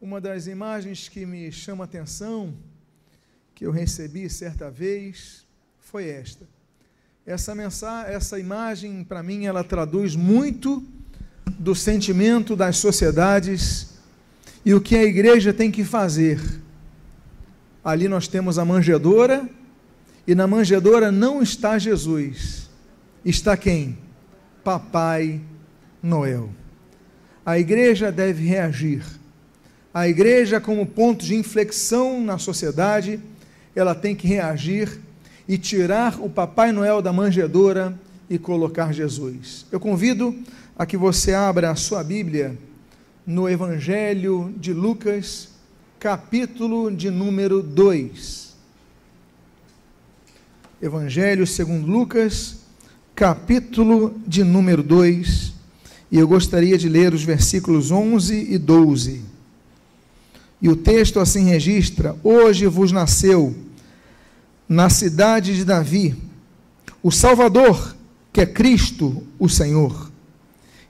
Uma das imagens que me chama a atenção, que eu recebi certa vez, foi esta. Essa mensagem, essa imagem, para mim, ela traduz muito do sentimento das sociedades e o que a igreja tem que fazer. Ali nós temos a manjedoura, e na manjedoura não está Jesus. Está quem? Papai Noel. A igreja deve reagir a igreja, como ponto de inflexão na sociedade, ela tem que reagir e tirar o Papai Noel da manjedoura e colocar Jesus. Eu convido a que você abra a sua Bíblia no Evangelho de Lucas, capítulo de número 2. Evangelho segundo Lucas, capítulo de número 2. E eu gostaria de ler os versículos 11 e 12. E o texto assim registra: Hoje vos nasceu na cidade de Davi o Salvador, que é Cristo, o Senhor.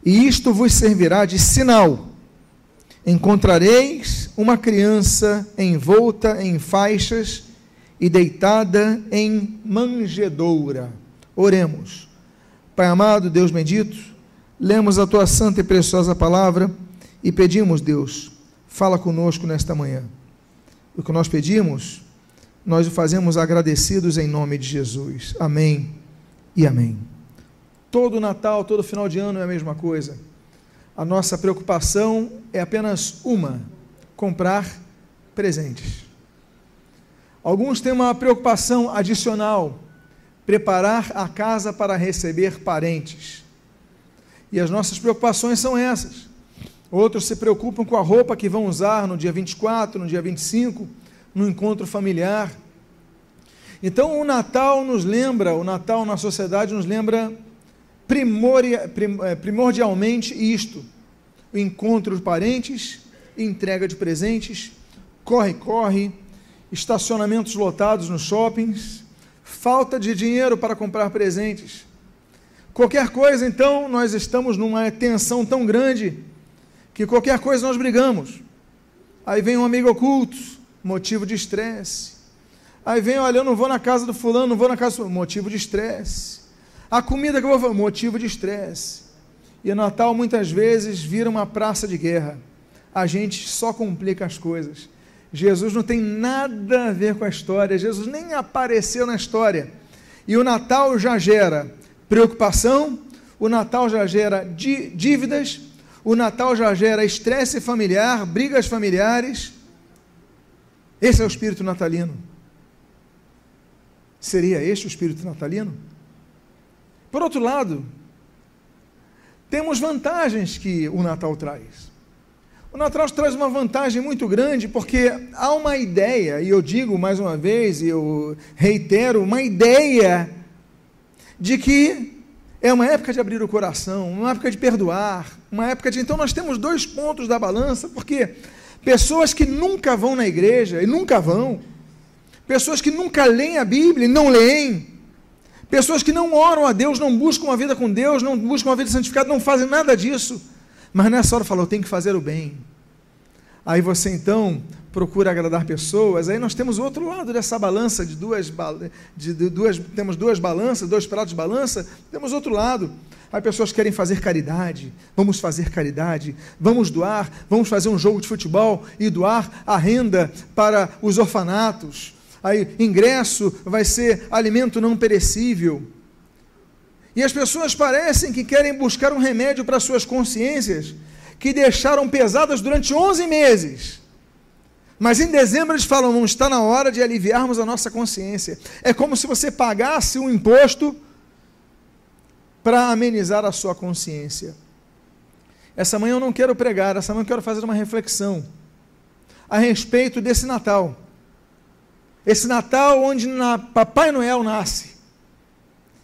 E isto vos servirá de sinal: encontrareis uma criança envolta em faixas e deitada em manjedoura. Oremos. Pai amado, Deus bendito, lemos a tua santa e preciosa palavra e pedimos, Deus, Fala conosco nesta manhã. O que nós pedimos, nós o fazemos agradecidos em nome de Jesus. Amém e amém. Todo Natal, todo final de ano é a mesma coisa. A nossa preocupação é apenas uma: comprar presentes. Alguns têm uma preocupação adicional: preparar a casa para receber parentes. E as nossas preocupações são essas. Outros se preocupam com a roupa que vão usar no dia 24, no dia 25, no encontro familiar. Então, o Natal nos lembra, o Natal na sociedade nos lembra é, primordialmente isto: o encontro de parentes, entrega de presentes, corre-corre, estacionamentos lotados nos shoppings, falta de dinheiro para comprar presentes. Qualquer coisa, então, nós estamos numa tensão tão grande que qualquer coisa nós brigamos. Aí vem um amigo oculto, motivo de estresse. Aí vem, olha, eu não vou na casa do fulano, não vou na casa do motivo de estresse. A comida que eu vou fazer, motivo de estresse. E o Natal muitas vezes vira uma praça de guerra. A gente só complica as coisas. Jesus não tem nada a ver com a história, Jesus nem apareceu na história. E o Natal já gera preocupação, o Natal já gera dívidas, o Natal já gera estresse familiar, brigas familiares. Esse é o espírito natalino. Seria este o espírito natalino? Por outro lado, temos vantagens que o Natal traz. O Natal traz uma vantagem muito grande porque há uma ideia, e eu digo mais uma vez, e eu reitero, uma ideia de que é uma época de abrir o coração, uma época de perdoar, uma época de. Então nós temos dois pontos da balança, porque pessoas que nunca vão na igreja e nunca vão, pessoas que nunca leem a Bíblia e não leem, pessoas que não oram a Deus, não buscam uma vida com Deus, não buscam uma vida santificada, não fazem nada disso, mas nessa hora falou: tenho que fazer o bem. Aí você então procura agradar pessoas, aí nós temos o outro lado dessa balança de duas, de duas temos duas balanças, dois pratos de balança, temos outro lado. Aí pessoas querem fazer caridade, vamos fazer caridade, vamos doar, vamos fazer um jogo de futebol e doar a renda para os orfanatos. Aí ingresso vai ser alimento não perecível. E as pessoas parecem que querem buscar um remédio para suas consciências, que deixaram pesadas durante 11 meses. Mas em dezembro eles falam: não está na hora de aliviarmos a nossa consciência. É como se você pagasse um imposto para amenizar a sua consciência. Essa manhã eu não quero pregar, essa manhã eu quero fazer uma reflexão a respeito desse Natal. Esse Natal onde na Papai Noel nasce.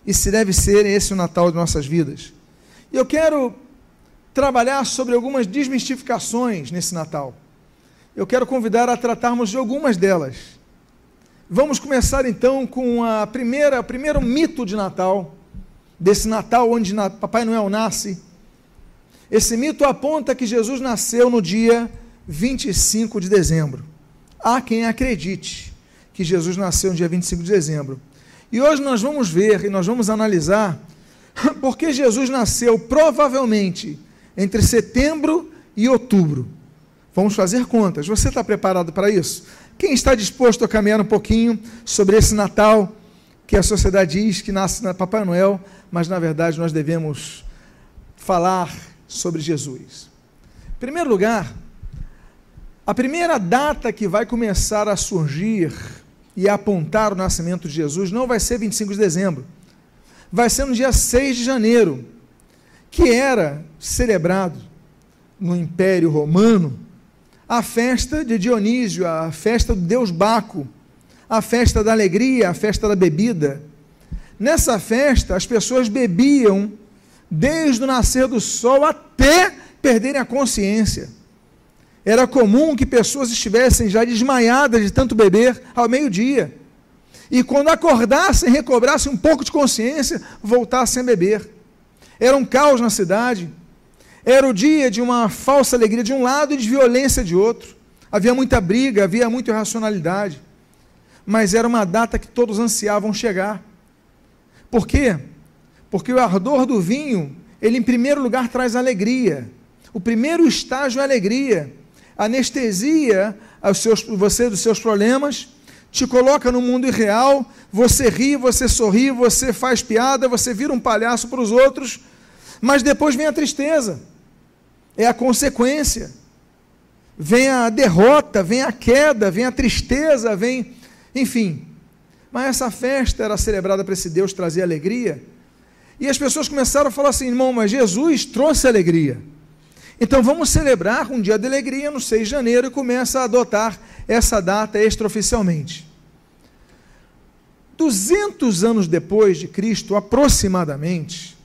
E se deve ser esse o Natal de nossas vidas. E eu quero trabalhar sobre algumas desmistificações nesse Natal. Eu quero convidar a tratarmos de algumas delas. Vamos começar então com a primeira, o primeiro mito de Natal, desse Natal onde Papai Noel nasce. Esse mito aponta que Jesus nasceu no dia 25 de dezembro. Há quem acredite que Jesus nasceu no dia 25 de dezembro. E hoje nós vamos ver e nós vamos analisar porque Jesus nasceu provavelmente entre setembro e outubro. Vamos fazer contas. Você está preparado para isso? Quem está disposto a caminhar um pouquinho sobre esse Natal que a sociedade diz que nasce na Papai Noel, mas na verdade nós devemos falar sobre Jesus. Em primeiro lugar, a primeira data que vai começar a surgir e a apontar o nascimento de Jesus não vai ser 25 de dezembro, vai ser no dia 6 de janeiro, que era celebrado no Império Romano a festa de Dionísio, a festa do deus Baco, a festa da alegria, a festa da bebida. Nessa festa, as pessoas bebiam desde o nascer do sol até perderem a consciência. Era comum que pessoas estivessem já desmaiadas de tanto beber ao meio-dia. E quando acordassem, recobrassem um pouco de consciência, voltassem a beber. Era um caos na cidade. Era o dia de uma falsa alegria de um lado e de violência de outro. Havia muita briga, havia muita irracionalidade. Mas era uma data que todos ansiavam chegar. Por quê? Porque o ardor do vinho, ele em primeiro lugar traz alegria. O primeiro estágio é alegria. Anestesia aos seus, você dos seus problemas, te coloca no mundo irreal, você ri, você sorri, você faz piada, você vira um palhaço para os outros, mas depois vem a tristeza. É a consequência. Vem a derrota, vem a queda, vem a tristeza, vem, enfim. Mas essa festa era celebrada para esse Deus trazer alegria. E as pessoas começaram a falar assim, irmão, mas Jesus trouxe alegria. Então vamos celebrar um dia de alegria no 6 de janeiro e começa a adotar essa data extraoficialmente. 200 anos depois de Cristo, aproximadamente,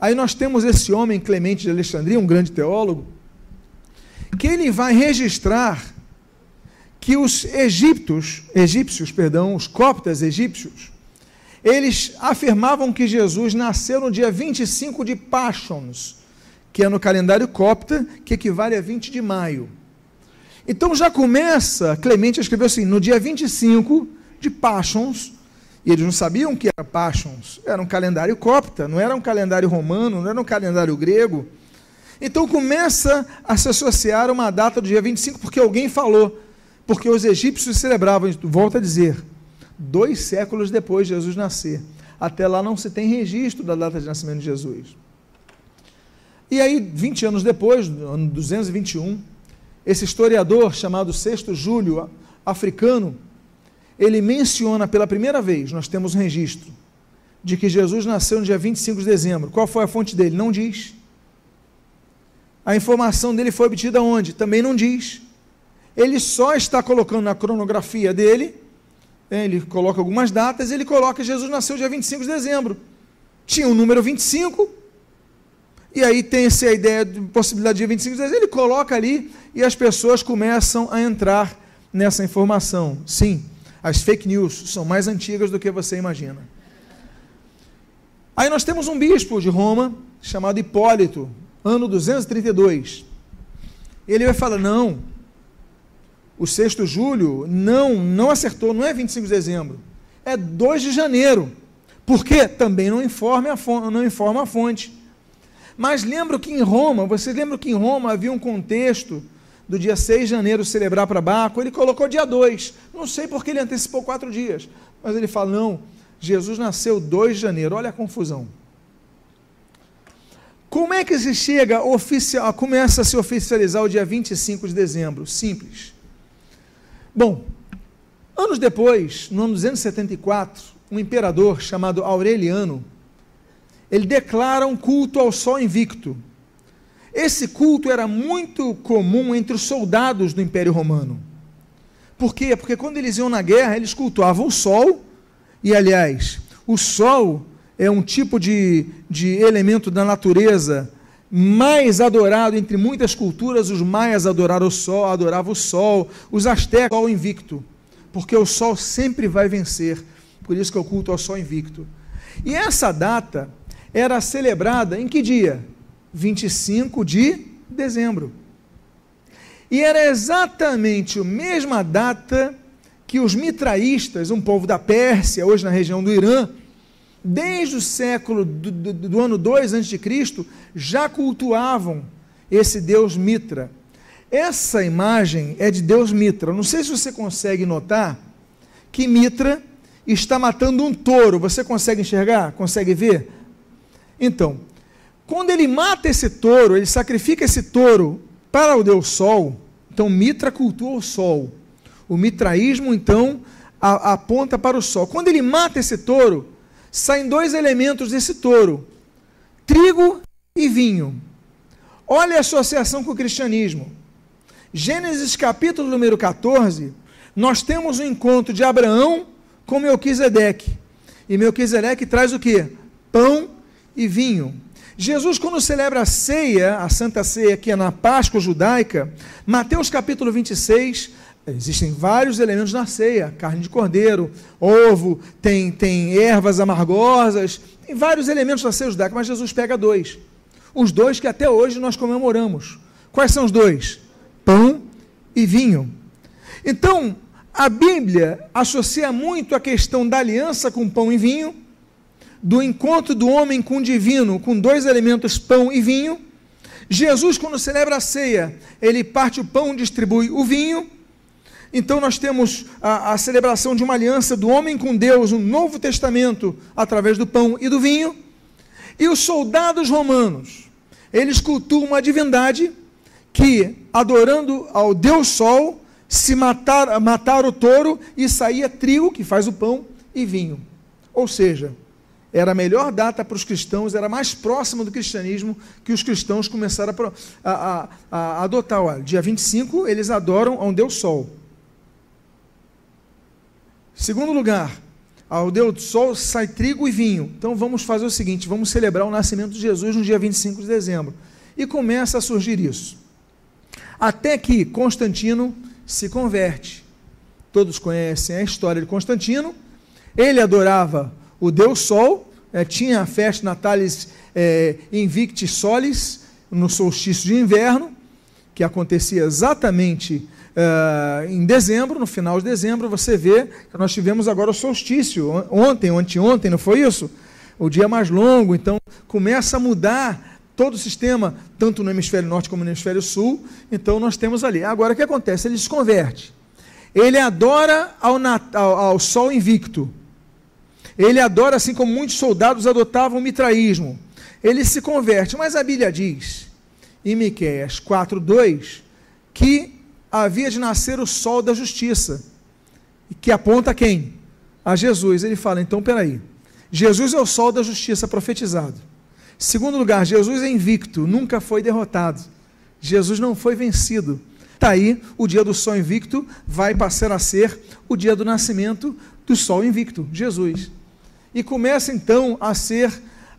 aí nós temos esse homem Clemente de Alexandria, um grande teólogo, que ele vai registrar que os egípcios, egípcios, perdão, os coptas egípcios, eles afirmavam que Jesus nasceu no dia 25 de Pachons, que é no calendário copta, que equivale a 20 de maio. Então já começa, Clemente escreveu assim, no dia 25 de Pachons, e eles não sabiam que era Pachons, era um calendário copta, não era um calendário romano, não era um calendário grego. Então começa a se associar uma data do dia 25, porque alguém falou, porque os egípcios celebravam, volta a dizer, dois séculos depois de Jesus nascer. Até lá não se tem registro da data de nascimento de Jesus. E aí, 20 anos depois, no ano 221, esse historiador chamado Sexto Júlio, africano, ele menciona pela primeira vez, nós temos um registro, de que Jesus nasceu no dia 25 de dezembro. Qual foi a fonte dele? Não diz. A informação dele foi obtida onde? Também não diz. Ele só está colocando na cronografia dele, né, ele coloca algumas datas, ele coloca Jesus nasceu dia 25 de dezembro. Tinha o número 25, e aí tem essa ideia de possibilidade de 25 dias, ele coloca ali e as pessoas começam a entrar nessa informação. Sim, as fake news são mais antigas do que você imagina. Aí nós temos um bispo de Roma, chamado Hipólito, ano 232. Ele vai falar: não, o sexto julho não, não acertou, não é 25 de dezembro, é 2 de janeiro. Por quê? Também não informa a fonte. Não informa a fonte. Mas lembro que em Roma, vocês lembram que em Roma havia um contexto do dia 6 de janeiro celebrar para Baco, ele colocou dia 2. Não sei porque ele antecipou quatro dias. Mas ele fala: não, Jesus nasceu 2 de janeiro. Olha a confusão. Como é que se chega oficial, começa a se oficializar o dia 25 de dezembro? Simples. Bom, anos depois, no ano 274, um imperador chamado Aureliano ele declara um culto ao sol invicto. Esse culto era muito comum entre os soldados do Império Romano. Por quê? Porque quando eles iam na guerra, eles cultuavam o sol, e aliás, o sol é um tipo de, de elemento da natureza mais adorado entre muitas culturas. Os maias adoraram o sol, adoravam o sol, os astecas, o sol invicto, porque o sol sempre vai vencer. Por isso que o culto ao sol invicto. E essa data era celebrada em que dia? 25 de dezembro. E era exatamente a mesma data que os mitraístas, um povo da Pérsia, hoje na região do Irã, desde o século do, do, do ano 2 a.C., já cultuavam esse deus Mitra. Essa imagem é de Deus Mitra. Não sei se você consegue notar que Mitra está matando um touro. Você consegue enxergar? Consegue ver? Então, quando ele mata esse touro, ele sacrifica esse touro para o Deus Sol. Então, Mitra cultua o Sol. O mitraísmo, então, a, aponta para o Sol. Quando ele mata esse touro, saem dois elementos desse touro: trigo e vinho. Olha a associação com o cristianismo. Gênesis capítulo número 14, nós temos o um encontro de Abraão com Melquisedeque. E Melquisedeque traz o que? Pão e vinho. Jesus, quando celebra a ceia, a Santa Ceia, que é na Páscoa judaica, Mateus capítulo 26, existem vários elementos na ceia: carne de cordeiro, ovo, tem, tem ervas amargosas, tem vários elementos na ceia judaica, mas Jesus pega dois. Os dois que até hoje nós comemoramos. Quais são os dois? Pão e vinho. Então, a Bíblia associa muito a questão da aliança com pão e vinho, do encontro do homem com o divino, com dois elementos, pão e vinho. Jesus, quando celebra a ceia, ele parte o pão, distribui o vinho. Então, nós temos a, a celebração de uma aliança do homem com Deus, um novo testamento, através do pão e do vinho. E os soldados romanos, eles cultuam uma divindade que, adorando ao Deus Sol, se matar, matar o touro e saía trigo, que faz o pão, e vinho. Ou seja, era a melhor data para os cristãos, era mais próxima do cristianismo que os cristãos começaram a, a, a, a adotar. Olha, dia 25, eles adoram a um Deus Sol. Segundo lugar, ao Deus Sol sai trigo e vinho. Então vamos fazer o seguinte: vamos celebrar o nascimento de Jesus no dia 25 de dezembro. E começa a surgir isso. Até que Constantino se converte. Todos conhecem a história de Constantino. Ele adorava o Deus Sol, é, tinha a festa Natalis é, Invicti Solis, no solstício de inverno, que acontecia exatamente é, em dezembro, no final de dezembro, você vê que nós tivemos agora o solstício, ontem, anteontem, não foi isso? O dia mais longo, então começa a mudar todo o sistema, tanto no hemisfério norte como no hemisfério sul. Então nós temos ali. Agora o que acontece? Ele se converte. Ele adora ao, ao sol invicto. Ele adora, assim como muitos soldados adotavam o mitraísmo. Ele se converte. Mas a Bíblia diz, em Miqueias 4,2, que havia de nascer o sol da justiça. Que aponta a quem? A Jesus. Ele fala, então, peraí. Jesus é o sol da justiça profetizado. Segundo lugar, Jesus é invicto, nunca foi derrotado. Jesus não foi vencido. Está aí, o dia do sol invicto vai passar a ser o dia do nascimento do sol invicto, Jesus. E começa então a ser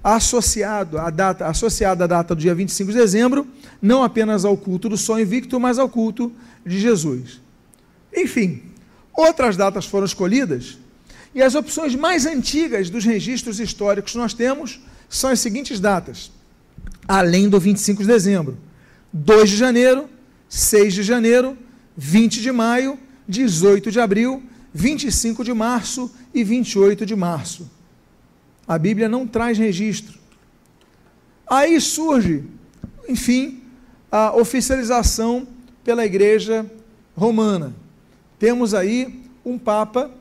associado a data, associada à data do dia 25 de dezembro, não apenas ao culto do sol invicto, mas ao culto de Jesus. Enfim, outras datas foram escolhidas, e as opções mais antigas dos registros históricos que nós temos são as seguintes datas, além do 25 de dezembro: 2 de janeiro, 6 de janeiro, 20 de maio, 18 de abril, 25 de março e 28 de março. A Bíblia não traz registro. Aí surge, enfim, a oficialização pela Igreja Romana. Temos aí um Papa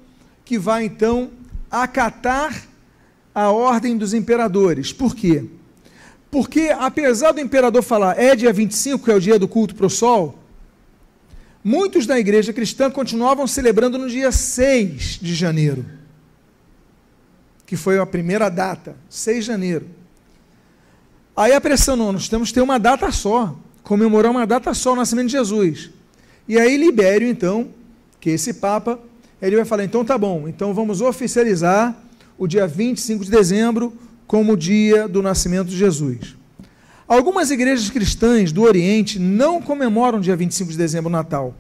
que vai então acatar a ordem dos imperadores. Por quê? Porque, apesar do imperador falar é dia 25, que é o dia do culto para o sol, muitos da igreja cristã continuavam celebrando no dia 6 de janeiro, que foi a primeira data, 6 de janeiro. Aí a pressão, não, nós temos que ter uma data só, comemorar uma data só, o nascimento de Jesus. E aí Libério, então, que é esse Papa, ele vai falar, então tá bom, então vamos oficializar o dia 25 de dezembro como o dia do nascimento de Jesus. Algumas igrejas cristãs do Oriente não comemoram o dia 25 de dezembro o Natal.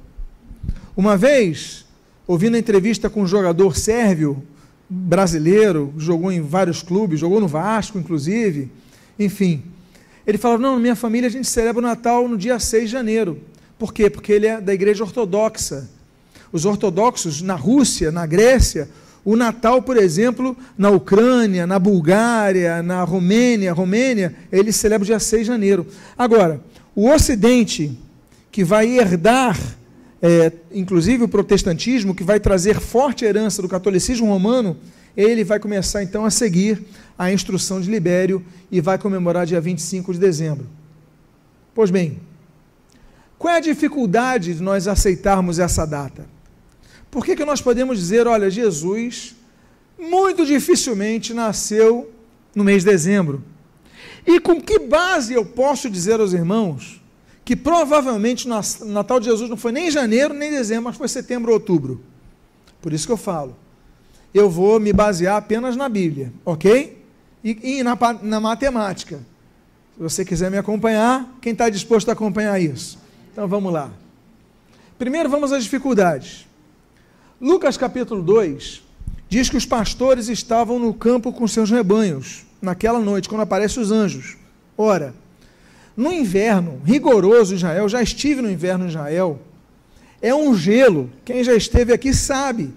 Uma vez, ouvindo a entrevista com um jogador sérvio, brasileiro, jogou em vários clubes, jogou no Vasco, inclusive, enfim. Ele falava: Não, minha família a gente celebra o Natal no dia 6 de janeiro, Por quê? Porque ele é da igreja ortodoxa. Os ortodoxos na Rússia, na Grécia, o Natal, por exemplo, na Ucrânia, na Bulgária, na Romênia, Romênia, eles celebram dia 6 de janeiro. Agora, o Ocidente, que vai herdar, é, inclusive o protestantismo, que vai trazer forte herança do catolicismo romano, ele vai começar então a seguir a instrução de Libério e vai comemorar dia 25 de dezembro. Pois bem, qual é a dificuldade de nós aceitarmos essa data? Por que, que nós podemos dizer, olha, Jesus muito dificilmente nasceu no mês de dezembro? E com que base eu posso dizer aos irmãos que provavelmente o Natal de Jesus não foi nem janeiro nem dezembro, mas foi setembro ou outubro? Por isso que eu falo. Eu vou me basear apenas na Bíblia, ok? E, e na, na matemática. Se você quiser me acompanhar, quem está disposto a acompanhar isso? Então vamos lá. Primeiro vamos às dificuldades. Lucas capítulo 2 diz que os pastores estavam no campo com seus rebanhos, naquela noite, quando aparecem os anjos. Ora, no inverno rigoroso Israel, já estive no inverno em Israel, é um gelo. Quem já esteve aqui sabe.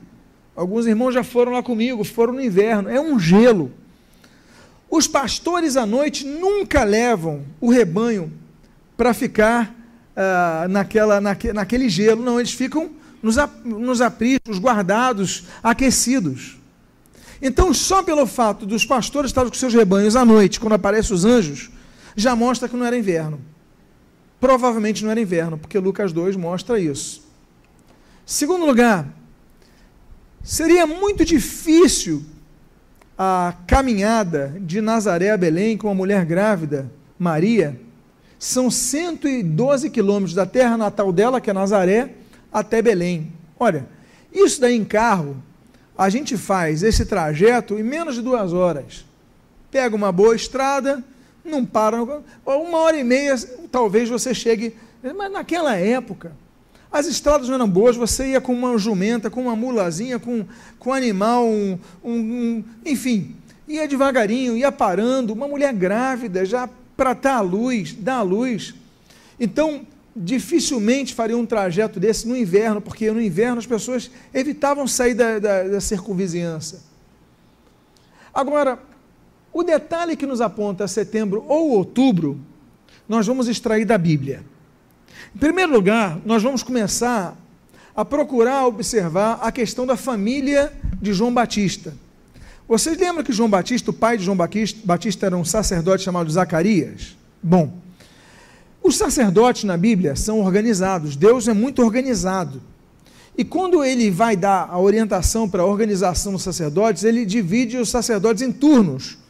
Alguns irmãos já foram lá comigo, foram no inverno. É um gelo. Os pastores à noite nunca levam o rebanho para ficar uh, naquela, naque, naquele gelo. Não, eles ficam nos, nos apriscos, guardados, aquecidos. Então, só pelo fato dos pastores estarem com seus rebanhos à noite, quando aparecem os anjos, já mostra que não era inverno. Provavelmente não era inverno, porque Lucas 2 mostra isso. Segundo lugar, seria muito difícil a caminhada de Nazaré a Belém com uma mulher grávida, Maria. São 112 quilômetros da terra natal dela, que é Nazaré, até Belém. Olha, isso daí em carro, a gente faz esse trajeto em menos de duas horas. Pega uma boa estrada, não para, uma hora e meia, talvez você chegue. Mas naquela época, as estradas não eram boas, você ia com uma jumenta, com uma mulazinha, com, com um animal, um, um, enfim, ia devagarinho, ia parando, uma mulher grávida, já para estar à luz, dar à luz. Então, dificilmente faria um trajeto desse no inverno, porque no inverno as pessoas evitavam sair da, da, da circunvizinhança. Agora, o detalhe que nos aponta setembro ou outubro, nós vamos extrair da Bíblia. Em primeiro lugar, nós vamos começar a procurar observar a questão da família de João Batista. Vocês lembram que João Batista, o pai de João Batista, era um sacerdote chamado Zacarias? Bom, os sacerdotes na Bíblia são organizados, Deus é muito organizado. E quando ele vai dar a orientação para a organização dos sacerdotes, ele divide os sacerdotes em turnos.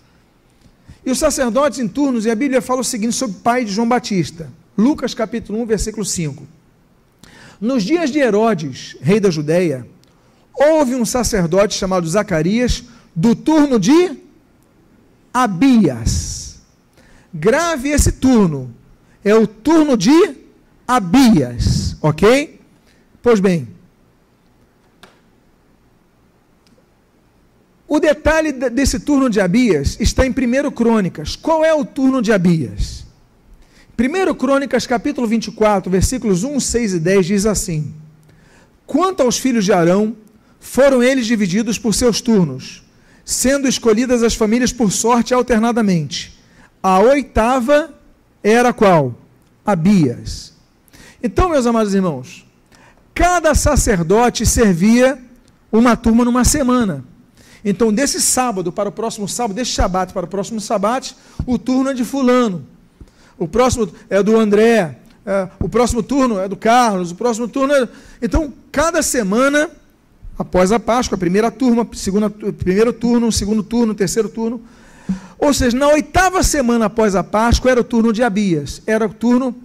E os sacerdotes em turnos, e a Bíblia fala o seguinte sobre o pai de João Batista. Lucas capítulo 1, versículo 5. Nos dias de Herodes, rei da Judéia, houve um sacerdote chamado Zacarias, do turno de Abias. Grave esse turno, é o turno de Abias, ok? Pois bem, o detalhe desse turno de Abias está em 1 Crônicas. Qual é o turno de Abias? 1 Crônicas, capítulo 24, versículos 1, 6 e 10 diz assim: Quanto aos filhos de Arão, foram eles divididos por seus turnos, sendo escolhidas as famílias por sorte alternadamente. A oitava era qual? Abias. Então, meus amados irmãos, cada sacerdote servia uma turma numa semana. Então, desse sábado para o próximo sábado, desse shabat para o próximo shabat, o turno é de fulano. O próximo é do André. É, o próximo turno é do Carlos. O próximo turno é... Então, cada semana, após a Páscoa, primeira turma, segunda, primeiro turno, segundo turno, terceiro turno, ou seja, na oitava semana após a Páscoa era o turno de Abias, era o turno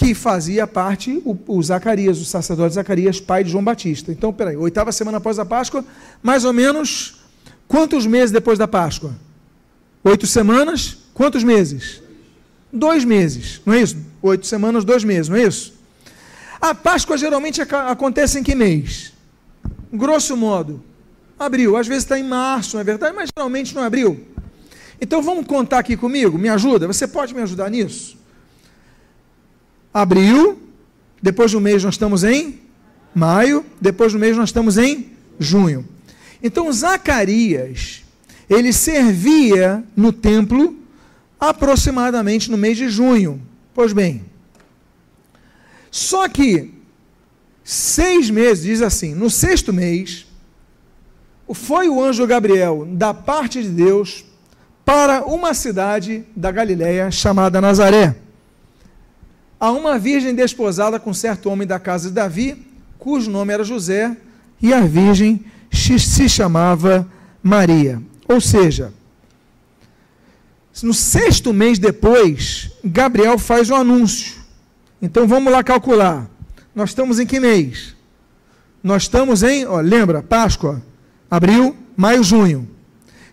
que fazia parte o, o Zacarias, o sacerdote Zacarias, pai de João Batista. Então, peraí, oitava semana após a Páscoa, mais ou menos quantos meses depois da Páscoa? Oito semanas? Quantos meses? Dois meses, não é isso? Oito semanas, dois meses, não é isso? A Páscoa geralmente acontece em que mês? Grosso modo, abril. Às vezes está em março, não é verdade? Mas geralmente não é abril. Então vamos contar aqui comigo? Me ajuda? Você pode me ajudar nisso? Abril, depois do mês nós estamos em maio, depois do mês nós estamos em junho. Então Zacarias, ele servia no templo aproximadamente no mês de junho. Pois bem, só que seis meses, diz assim, no sexto mês, foi o anjo Gabriel, da parte de Deus, para uma cidade da Galiléia chamada Nazaré, a uma virgem desposada com certo homem da casa de Davi, cujo nome era José, e a virgem se chamava Maria. Ou seja, no sexto mês depois, Gabriel faz o anúncio. Então vamos lá calcular. Nós estamos em que mês? Nós estamos em, ó, lembra, Páscoa, abril, maio, junho.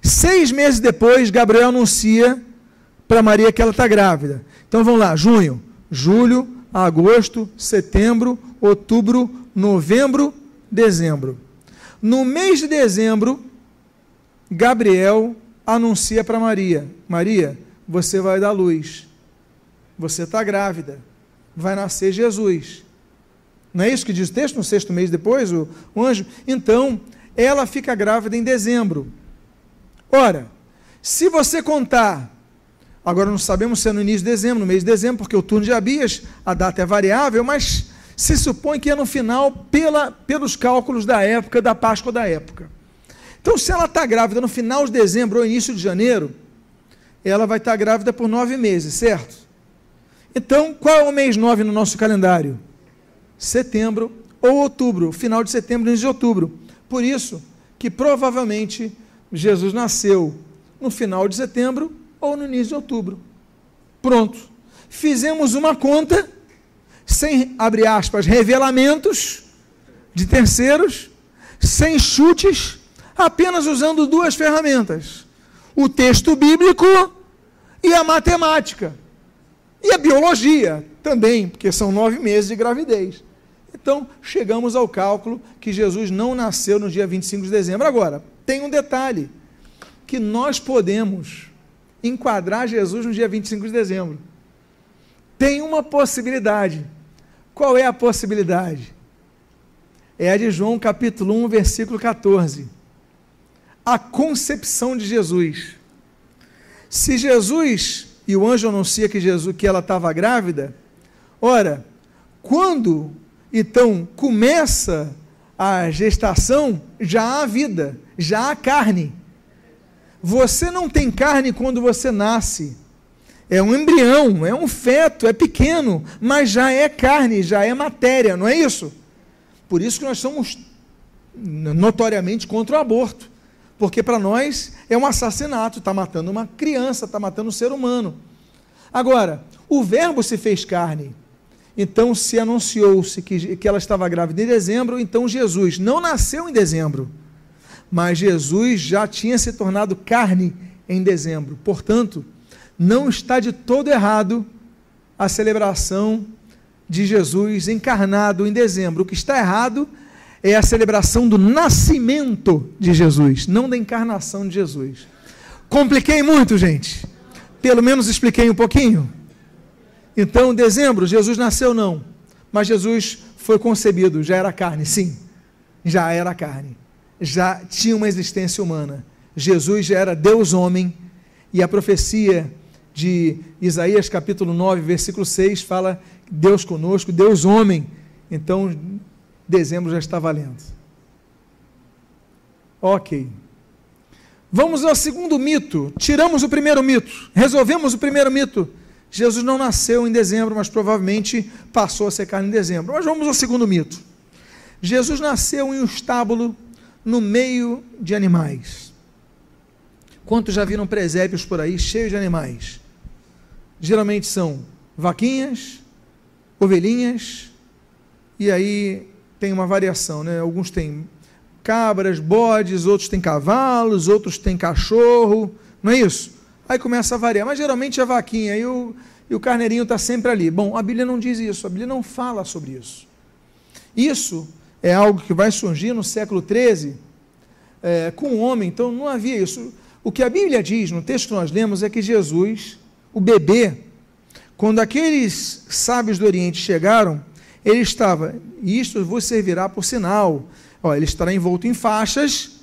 Seis meses depois, Gabriel anuncia para Maria que ela está grávida. Então vamos lá, junho, julho, agosto, setembro, outubro, novembro, dezembro. No mês de dezembro, Gabriel anuncia para Maria: Maria, você vai dar luz. Você está grávida. Vai nascer Jesus. Não é isso que diz o texto no sexto mês depois, o, o anjo? Então, ela fica grávida em dezembro. Ora, se você contar, agora não sabemos se é no início de dezembro, no mês de dezembro, porque o turno de Abias, a data é variável, mas se supõe que é no final, pela, pelos cálculos da época, da Páscoa da época. Então, se ela está grávida no final de dezembro ou início de janeiro, ela vai estar tá grávida por nove meses, certo? Então, qual é o mês nove no nosso calendário? Setembro ou outubro, final de setembro, início de outubro. Por isso que provavelmente Jesus nasceu no final de setembro ou no início de outubro. Pronto. Fizemos uma conta, sem, abre aspas, revelamentos de terceiros, sem chutes, apenas usando duas ferramentas: o texto bíblico e a matemática. E a biologia também, porque são nove meses de gravidez. Então, chegamos ao cálculo que Jesus não nasceu no dia 25 de dezembro. Agora, tem um detalhe: que nós podemos enquadrar Jesus no dia 25 de dezembro. Tem uma possibilidade. Qual é a possibilidade? É a de João capítulo 1, versículo 14. A concepção de Jesus. Se Jesus, e o anjo anuncia que Jesus que ela estava grávida, ora, quando então começa a gestação, já há vida, já há carne. Você não tem carne quando você nasce. É um embrião, é um feto, é pequeno, mas já é carne, já é matéria, não é isso? Por isso que nós somos notoriamente contra o aborto. Porque para nós é um assassinato, está matando uma criança, está matando um ser humano. Agora, o Verbo se fez carne. Então se anunciou-se que, que ela estava grávida em dezembro, então Jesus não nasceu em dezembro, mas Jesus já tinha se tornado carne em dezembro. Portanto, não está de todo errado a celebração de Jesus encarnado em dezembro. O que está errado é a celebração do nascimento de Jesus, não da encarnação de Jesus. Compliquei muito, gente. Pelo menos expliquei um pouquinho. Então, dezembro, Jesus nasceu não, mas Jesus foi concebido, já era carne, sim, já era carne, já tinha uma existência humana. Jesus já era Deus homem, e a profecia de Isaías capítulo 9, versículo 6 fala Deus conosco, Deus homem. Então, dezembro já está valendo. Ok. Vamos ao segundo mito. Tiramos o primeiro mito. Resolvemos o primeiro mito. Jesus não nasceu em dezembro, mas provavelmente passou a ser carne em dezembro. Mas vamos ao segundo mito. Jesus nasceu em um estábulo no meio de animais. Quantos já viram presépios por aí cheios de animais? Geralmente são vaquinhas, ovelhinhas, e aí tem uma variação, né? Alguns têm cabras, bodes, outros têm cavalos, outros têm cachorro, não é isso? Aí começa a variar, mas geralmente é vaquinha e o, e o carneirinho está sempre ali. Bom, a Bíblia não diz isso, a Bíblia não fala sobre isso. Isso é algo que vai surgir no século XIII é, com o homem, então não havia isso. O que a Bíblia diz no texto que nós lemos é que Jesus, o bebê, quando aqueles sábios do Oriente chegaram, ele estava, isto vos servirá por sinal. Ó, ele estará envolto em faixas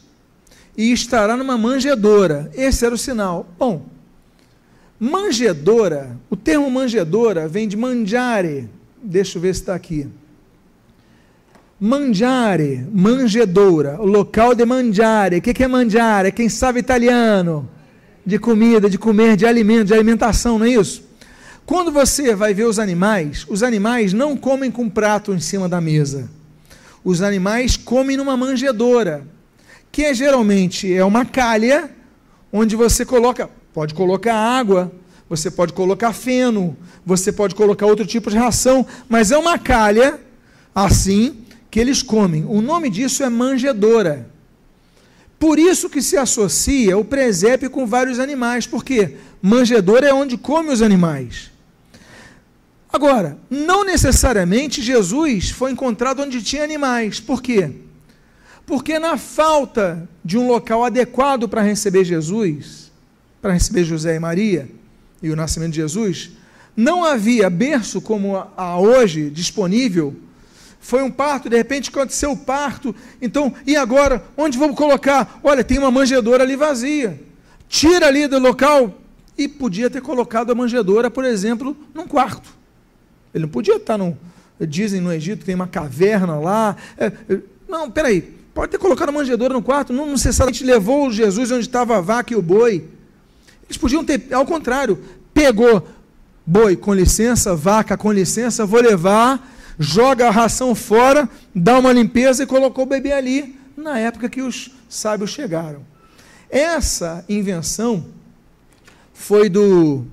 e estará numa manjedoura. Esse era o sinal. Bom, manjedoura, o termo manjedoura vem de mangiare. Deixa eu ver se está aqui. Mangiare, manjedoura, o local de mangiare. O que é mangiare? Quem sabe italiano? De comida, de comer, de alimento, de alimentação, não é isso? Quando você vai ver os animais, os animais não comem com prato em cima da mesa. Os animais comem numa manjedoura, que é geralmente é uma calha onde você coloca, pode colocar água, você pode colocar feno, você pode colocar outro tipo de ração, mas é uma calha assim que eles comem. O nome disso é manjedoura. Por isso que se associa o presépio com vários animais, porque manjedoura é onde come os animais. Agora, não necessariamente Jesus foi encontrado onde tinha animais. Por quê? Porque na falta de um local adequado para receber Jesus, para receber José e Maria e o nascimento de Jesus, não havia berço como há hoje disponível. Foi um parto, de repente aconteceu o parto. Então, e agora? Onde vamos colocar? Olha, tem uma manjedoura ali vazia. Tira ali do local. E podia ter colocado a manjedoura, por exemplo, num quarto ele não podia estar num. Dizem no Egito que tem uma caverna lá. É, é, não, peraí. Pode ter colocado a manjedoura no quarto. Não necessariamente levou Jesus onde estava a vaca e o boi. Eles podiam ter, ao contrário, pegou boi com licença, vaca com licença, vou levar, joga a ração fora, dá uma limpeza e colocou o bebê ali, na época que os sábios chegaram. Essa invenção foi do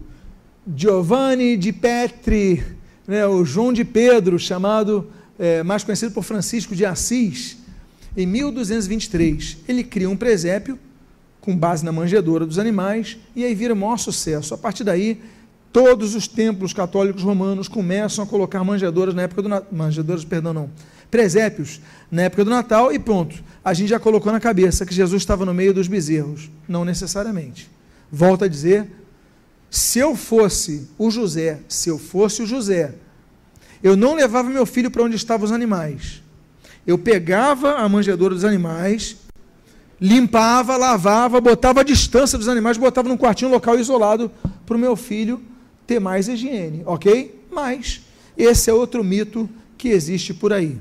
Giovanni di Petri né, o João de Pedro, chamado, é, mais conhecido por Francisco de Assis, em 1223. Ele cria um presépio com base na manjedoura dos animais e aí vira o maior sucesso. A partir daí, todos os templos católicos romanos começam a colocar manjedouras na época do Natal, manjedouras, perdão, não, presépios na época do Natal e pronto. A gente já colocou na cabeça que Jesus estava no meio dos bezerros. Não necessariamente. Volto a dizer, se eu fosse o José, se eu fosse o José, eu não levava meu filho para onde estavam os animais. Eu pegava a manjedoura dos animais, limpava, lavava, botava a distância dos animais, botava num quartinho local isolado para o meu filho ter mais higiene, ok? Mas esse é outro mito que existe por aí.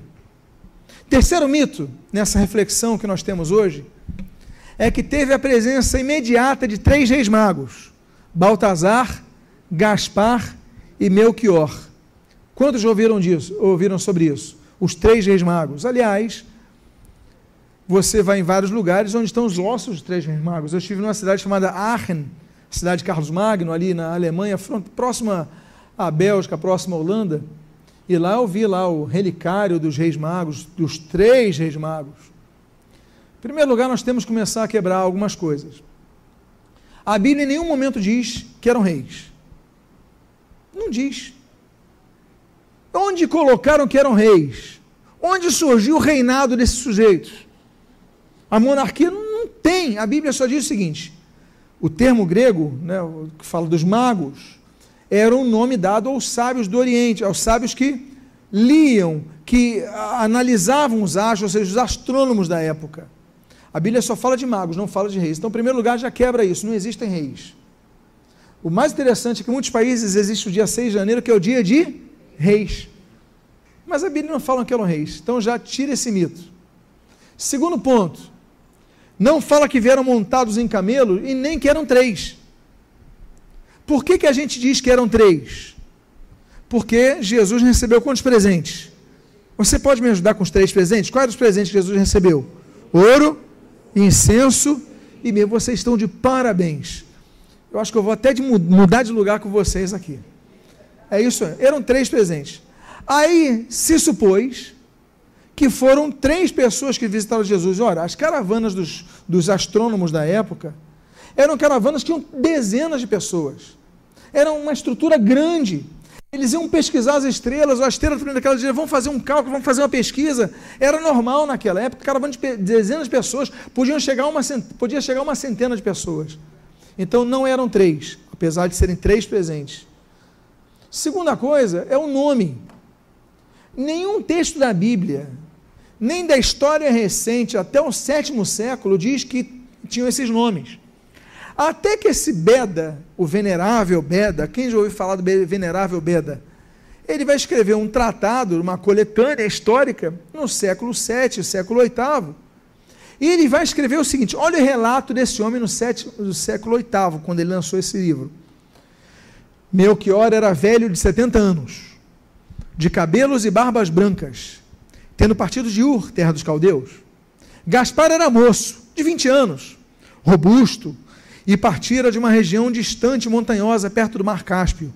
Terceiro mito nessa reflexão que nós temos hoje é que teve a presença imediata de três reis magos. Baltazar, Gaspar e Melchior. Quantos ouviram disso? Ouviram sobre isso? Os três reis magos. Aliás, você vai em vários lugares onde estão os ossos dos três reis magos. Eu estive numa cidade chamada Aachen, cidade de Carlos Magno, ali na Alemanha, próxima à Bélgica, próxima à Holanda. E lá eu vi lá o relicário dos reis magos, dos três reis magos. Em primeiro lugar, nós temos que começar a quebrar algumas coisas. A Bíblia em nenhum momento diz que eram reis. Não diz. Onde colocaram que eram reis? Onde surgiu o reinado desses sujeitos? A monarquia não tem. A Bíblia só diz o seguinte: o termo grego, né, que fala dos magos, era um nome dado aos sábios do Oriente, aos sábios que liam, que analisavam os astros, ou seja, os astrônomos da época. A Bíblia só fala de magos, não fala de reis. Então, em primeiro lugar, já quebra isso, não existem reis. O mais interessante é que em muitos países existe o dia 6 de janeiro, que é o dia de reis. Mas a Bíblia não fala que eram reis. Então já tira esse mito. Segundo ponto, não fala que vieram montados em camelo e nem que eram três. Por que, que a gente diz que eram três? Porque Jesus recebeu quantos presentes? Você pode me ajudar com os três presentes? Quais eram os presentes que Jesus recebeu? Ouro, incenso e mesmo vocês estão de parabéns. Eu acho que eu vou até de mudar de lugar com vocês aqui. É isso, eram três presentes. Aí se supôs que foram três pessoas que visitaram Jesus. Ora, as caravanas dos, dos astrônomos da época eram caravanas que tinham dezenas de pessoas. Era uma estrutura grande. Eles iam pesquisar as estrelas, ou a estrela daquela dia, vão fazer um cálculo, vão fazer uma pesquisa. Era normal naquela época, caravana de dezenas de pessoas, podiam chegar uma, podia chegar uma centena de pessoas. Então não eram três, apesar de serem três presentes. Segunda coisa é o nome. Nenhum texto da Bíblia, nem da história recente até o sétimo século, diz que tinham esses nomes. Até que esse Beda, o venerável Beda, quem já ouviu falar do venerável Beda? Ele vai escrever um tratado, uma coletânea histórica, no século VII, século VIII. E ele vai escrever o seguinte: olha o relato desse homem no, sétimo, no século VIII, quando ele lançou esse livro. Melchior era velho de 70 anos, de cabelos e barbas brancas, tendo partido de Ur, terra dos caldeus. Gaspar era moço, de 20 anos, robusto, e partira de uma região distante montanhosa, perto do mar Cáspio.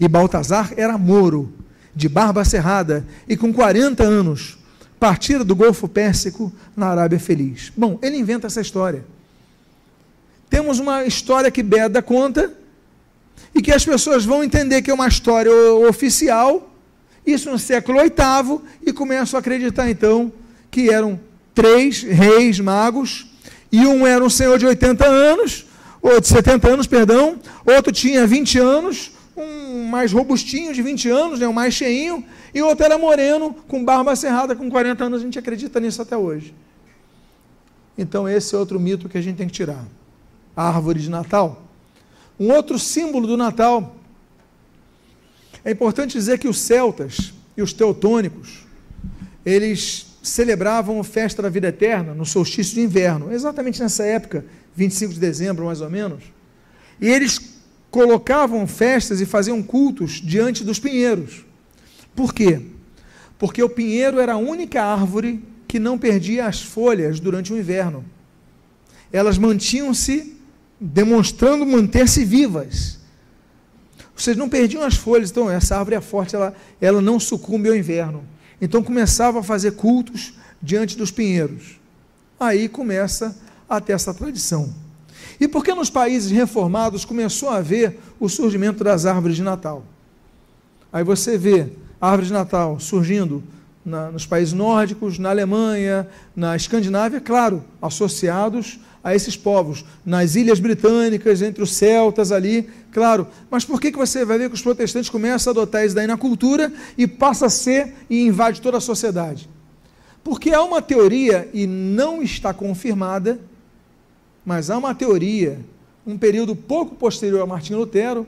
E Baltazar era moro, de barba cerrada, e com 40 anos, partira do Golfo Pérsico na Arábia Feliz. Bom, ele inventa essa história. Temos uma história que Beda conta, e que as pessoas vão entender que é uma história oficial, isso no século VIII, e começam a acreditar então que eram três reis magos, e um era um senhor de 80 anos, ou de 70 anos, perdão, outro tinha 20 anos, um mais robustinho de 20 anos, né, um mais cheinho, e outro era moreno, com barba cerrada, com 40 anos, a gente acredita nisso até hoje. Então esse é outro mito que a gente tem que tirar. A árvore de Natal. Um outro símbolo do Natal. É importante dizer que os celtas e os teutônicos, eles celebravam a festa da vida eterna no solstício de inverno, exatamente nessa época, 25 de dezembro mais ou menos. E eles colocavam festas e faziam cultos diante dos pinheiros. Por quê? Porque o pinheiro era a única árvore que não perdia as folhas durante o inverno. Elas mantinham-se demonstrando manter-se vivas. Vocês não perdiam as folhas, então essa árvore é forte, ela, ela não sucumbe ao inverno. Então começava a fazer cultos diante dos pinheiros. Aí começa a ter essa tradição. E por que nos países reformados começou a haver o surgimento das árvores de Natal? Aí você vê árvores de Natal surgindo na, nos países nórdicos, na Alemanha, na Escandinávia, claro, associados a esses povos, nas ilhas britânicas, entre os celtas ali, claro. Mas por que, que você vai ver que os protestantes começam a adotar isso daí na cultura e passa a ser e invade toda a sociedade? Porque há uma teoria, e não está confirmada, mas há uma teoria, um período pouco posterior a Martinho Lutero,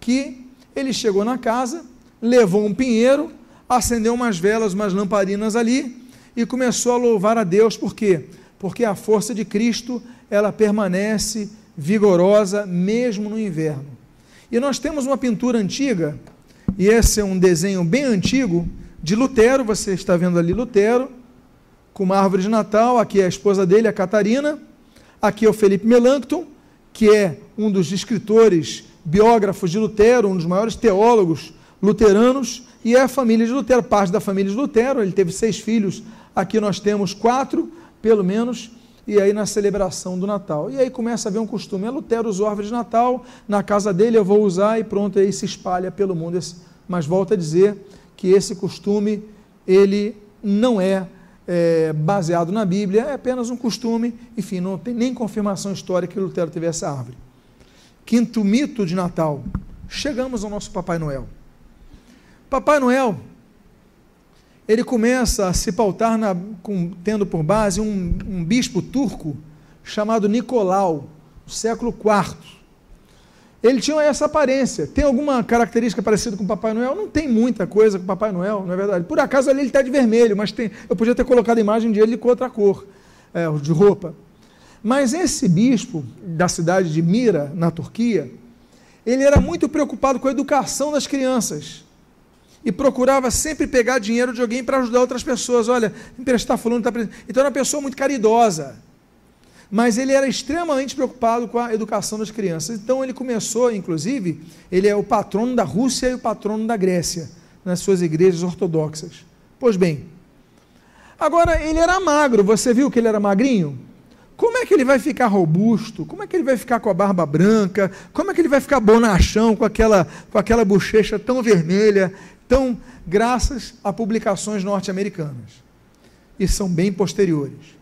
que ele chegou na casa, levou um pinheiro, acendeu umas velas, umas lamparinas ali e começou a louvar a Deus, por quê? Porque a força de Cristo, ela permanece vigorosa mesmo no inverno. E nós temos uma pintura antiga, e esse é um desenho bem antigo, de Lutero, você está vendo ali Lutero, com uma árvore de Natal, aqui é a esposa dele, a Catarina, aqui é o Felipe Melanchthon, que é um dos escritores, biógrafos de Lutero, um dos maiores teólogos luteranos, e é a família de Lutero, parte da família de Lutero, ele teve seis filhos, aqui nós temos quatro, pelo menos, e aí na celebração do Natal. E aí começa a haver um costume. É Lutero usou árvore de Natal, na casa dele eu vou usar e pronto, aí se espalha pelo mundo. Mas volto a dizer que esse costume, ele não é, é baseado na Bíblia, é apenas um costume, enfim, não tem nem confirmação histórica que Lutero teve essa árvore. Quinto mito de Natal. Chegamos ao nosso Papai Noel. Papai Noel ele começa a se pautar na, com, tendo por base um, um, bispo turco chamado Nicolau, século IV. Ele tinha essa aparência. Tem alguma característica parecida com Papai Noel? Não tem muita coisa com Papai Noel, não é verdade? Por acaso ali ele está de vermelho, mas tem, eu podia ter colocado a imagem de ele com outra cor, é, de roupa. Mas esse bispo da cidade de Mira, na Turquia, ele era muito preocupado com a educação das crianças e procurava sempre pegar dinheiro de alguém para ajudar outras pessoas. Olha, emprestar fulano está Então era uma pessoa muito caridosa. Mas ele era extremamente preocupado com a educação das crianças. Então ele começou, inclusive, ele é o patrono da Rússia e o patrono da Grécia, nas suas igrejas ortodoxas. Pois bem, agora ele era magro, você viu que ele era magrinho? Como é que ele vai ficar robusto? Como é que ele vai ficar com a barba branca? Como é que ele vai ficar bonachão com aquela, com aquela bochecha tão vermelha? Então, graças a publicações norte-americanas. E são bem posteriores.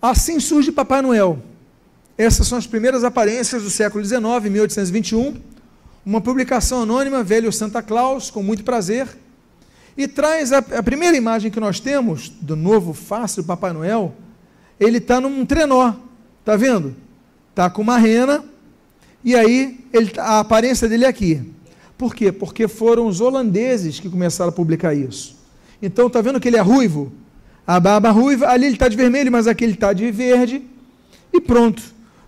Assim surge Papai Noel. Essas são as primeiras aparências do século XIX, 1821. Uma publicação anônima, Velho Santa Claus, com muito prazer. e traz a, a primeira imagem que nós temos do novo do Papai Noel. Ele está num trenó, tá vendo? Tá com uma rena e aí ele, a aparência dele é aqui. Por quê? Porque foram os holandeses que começaram a publicar isso. Então, tá vendo que ele é ruivo? A barba ruiva, ali ele está de vermelho, mas aqui ele está de verde. E pronto.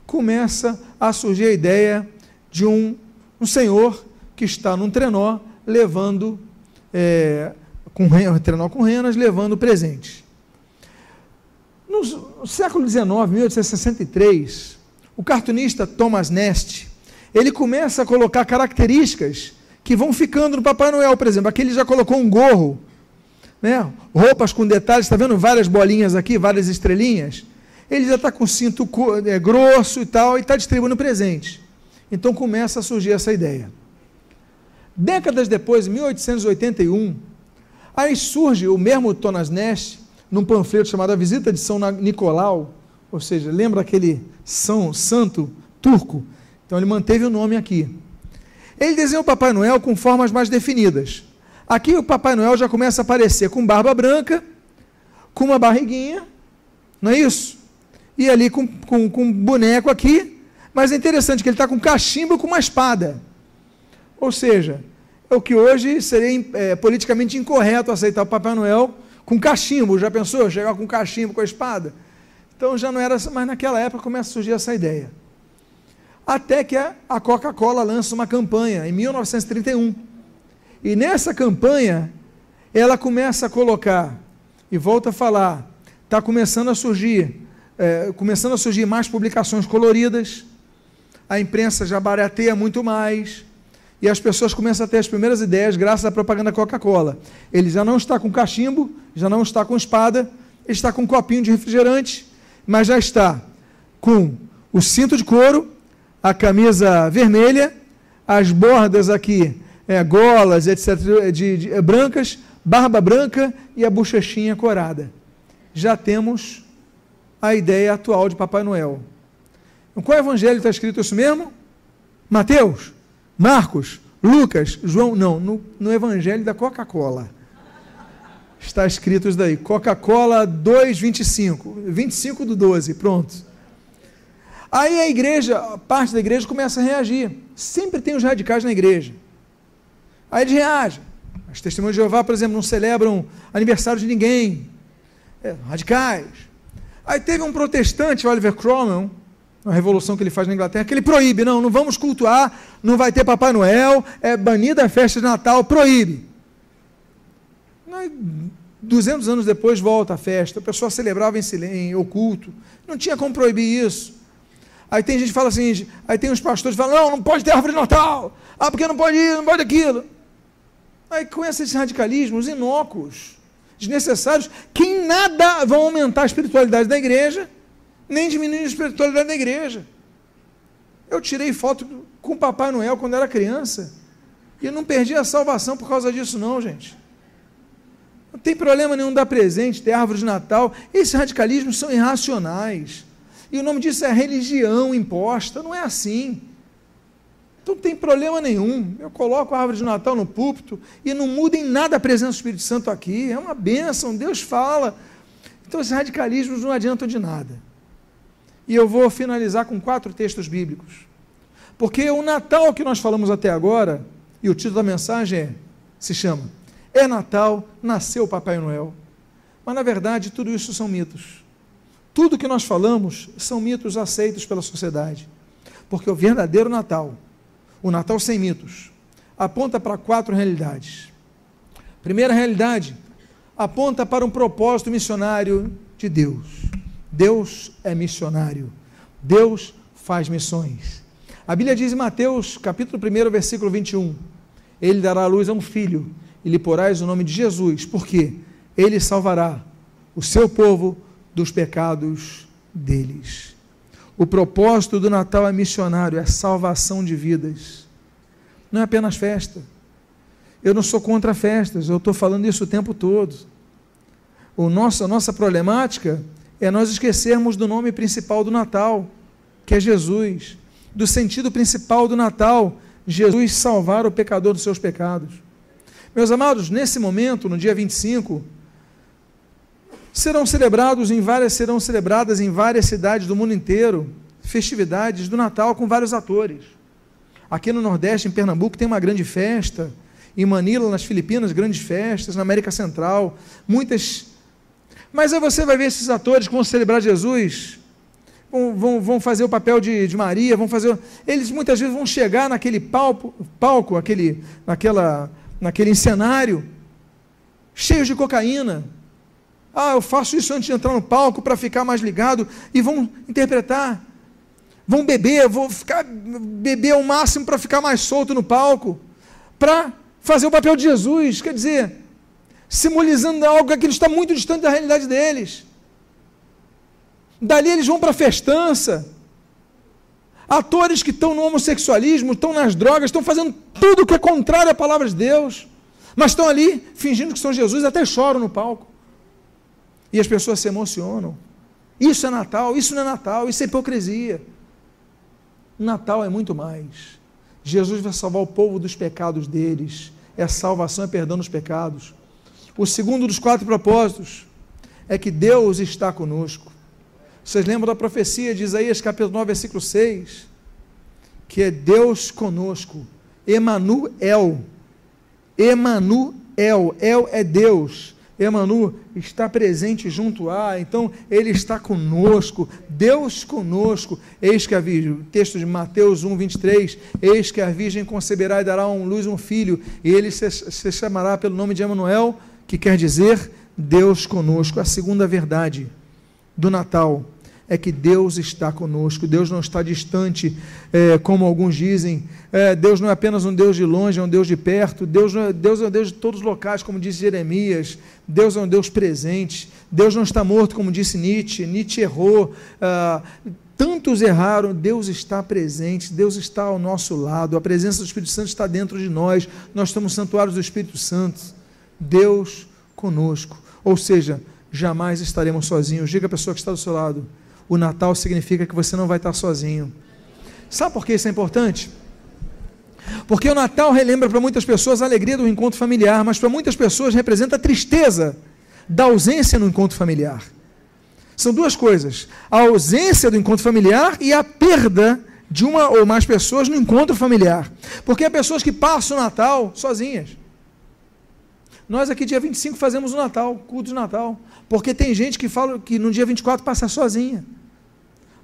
Começa a surgir a ideia de um, um senhor que está num trenó levando é, com trenó com renas, levando presentes. No século XIX, 1863, o cartunista Thomas Nast, ele começa a colocar características que vão ficando no Papai Noel, por exemplo. Aqui ele já colocou um gorro, né? roupas com detalhes, está vendo várias bolinhas aqui, várias estrelinhas? Ele já está com cinto é, grosso e tal, e está distribuindo presente. Então começa a surgir essa ideia. Décadas depois, em 1881, aí surge o mesmo Thomas Nast, num panfleto chamado A Visita de São Nicolau, ou seja, lembra aquele São Santo turco? Então ele manteve o nome aqui. Ele desenhou o Papai Noel com formas mais definidas. Aqui o Papai Noel já começa a aparecer com barba branca, com uma barriguinha, não é isso? E ali com, com, com um boneco aqui, mas é interessante que ele está com cachimbo com uma espada. Ou seja, é o que hoje seria é, politicamente incorreto aceitar o Papai Noel com cachimbo. Já pensou? Chegar com cachimbo com a espada? Então já não era, mas naquela época começa a surgir essa ideia. Até que a Coca-Cola lança uma campanha em 1931. E nessa campanha, ela começa a colocar, e volta a falar, está começando a surgir, é, começando a surgir mais publicações coloridas, a imprensa já barateia muito mais, e as pessoas começam a ter as primeiras ideias graças à propaganda Coca-Cola. Ele já não está com cachimbo, já não está com espada, ele está com um copinho de refrigerante, mas já está com o cinto de couro, a camisa vermelha, as bordas aqui, é, golas, etc., de, de, é, brancas, barba branca e a bochechinha corada. Já temos a ideia atual de Papai Noel. Em qual evangelho está escrito isso mesmo? Mateus. Marcos, Lucas, João, não, no, no Evangelho da Coca-Cola. Está escrito isso daí, Coca-Cola 2,25, 25 do 12, pronto. Aí a igreja, parte da igreja começa a reagir. Sempre tem os radicais na igreja. Aí eles reagem. As testemunhas de Jeová, por exemplo, não celebram aniversário de ninguém. É, radicais. Aí teve um protestante, Oliver Cromwell, a revolução que ele faz na Inglaterra, que ele proíbe, não, não vamos cultuar, não vai ter Papai Noel, é banida a festa de Natal, proíbe. 200 anos depois volta a festa, o pessoal celebrava em silêncio, em oculto, não tinha como proibir isso. Aí tem gente que fala assim, aí tem uns pastores que falam, não, não pode ter árvore de Natal, ah, porque não pode ir, não pode aquilo. Aí com esses radicalismos inócuos, desnecessários, que em nada vão aumentar a espiritualidade da igreja, nem diminuir a espiritualidade da igreja. Eu tirei foto com o Papai Noel quando era criança. E não perdi a salvação por causa disso, não, gente. Não tem problema nenhum dar presente, ter árvore de Natal. Esses radicalismos são irracionais. E o nome disso é religião imposta. Não é assim. Então não tem problema nenhum. Eu coloco a árvore de Natal no púlpito e não muda em nada a presença do Espírito Santo aqui. É uma bênção, Deus fala. Então esses radicalismos não adiantam de nada. E eu vou finalizar com quatro textos bíblicos. Porque o Natal que nós falamos até agora, e o título da mensagem é, se chama É Natal, nasceu Papai Noel. Mas na verdade tudo isso são mitos. Tudo que nós falamos são mitos aceitos pela sociedade. Porque o verdadeiro Natal, o Natal sem mitos, aponta para quatro realidades. Primeira realidade, aponta para um propósito missionário de Deus. Deus é missionário. Deus faz missões. A Bíblia diz em Mateus, capítulo 1, versículo 21, Ele dará à luz a um filho, e lhe porás o nome de Jesus, porque ele salvará o seu povo dos pecados deles. O propósito do Natal é missionário, é salvação de vidas. Não é apenas festa. Eu não sou contra festas, eu estou falando isso o tempo todo. O nosso, a nossa problemática é nós esquecermos do nome principal do Natal, que é Jesus, do sentido principal do Natal, Jesus salvar o pecador dos seus pecados. Meus amados, nesse momento, no dia 25, serão celebrados em várias serão celebradas em várias cidades do mundo inteiro festividades do Natal com vários atores. Aqui no Nordeste, em Pernambuco, tem uma grande festa. Em Manila, nas Filipinas, grandes festas. Na América Central, muitas. Mas aí você vai ver esses atores que vão celebrar Jesus, vão, vão, vão fazer o papel de, de Maria, vão fazer. Eles muitas vezes vão chegar naquele palco, palco aquele, naquela, naquele cenário, cheios de cocaína. Ah, eu faço isso antes de entrar no palco para ficar mais ligado. E vão interpretar. Vão beber, vão ficar, beber ao máximo para ficar mais solto no palco. Para fazer o papel de Jesus. Quer dizer, simbolizando algo que está muito distante da realidade deles. Dali eles vão para a festança. Atores que estão no homossexualismo, estão nas drogas, estão fazendo tudo o que é contrário à palavra de Deus, mas estão ali fingindo que são Jesus, até choram no palco. E as pessoas se emocionam. Isso é Natal, isso não é Natal, isso é hipocrisia. Natal é muito mais. Jesus vai salvar o povo dos pecados deles. É salvação, é perdão dos pecados. O segundo dos quatro propósitos é que Deus está conosco. Vocês lembram da profecia de Isaías capítulo 9, versículo 6? Que é Deus conosco. Emanuel. Emanuel. El é Deus. Emanu está presente junto a, então ele está conosco, Deus conosco. Eis que a Virgem, texto de Mateus 1, 23, eis que a Virgem conceberá e dará um luz um filho, e ele se, se chamará pelo nome de Emanuel, que quer dizer Deus conosco. A segunda verdade do Natal é que Deus está conosco, Deus não está distante, é, como alguns dizem. É, Deus não é apenas um Deus de longe, é um Deus de perto. Deus, é, Deus é um Deus de todos os locais, como disse Jeremias. Deus é um Deus presente. Deus não está morto, como disse Nietzsche. Nietzsche errou. Ah, tantos erraram, Deus está presente, Deus está ao nosso lado, a presença do Espírito Santo está dentro de nós, nós estamos santuários do Espírito Santo. Deus conosco. Ou seja, jamais estaremos sozinhos. Diga a pessoa que está do seu lado o Natal significa que você não vai estar sozinho. Sabe por que isso é importante? Porque o Natal relembra para muitas pessoas a alegria do encontro familiar, mas para muitas pessoas representa a tristeza da ausência no encontro familiar. São duas coisas: a ausência do encontro familiar e a perda de uma ou mais pessoas no encontro familiar. Porque há pessoas que passam o Natal sozinhas. Nós aqui, dia 25, fazemos o Natal, culto de Natal. Porque tem gente que fala que no dia 24 passa sozinha.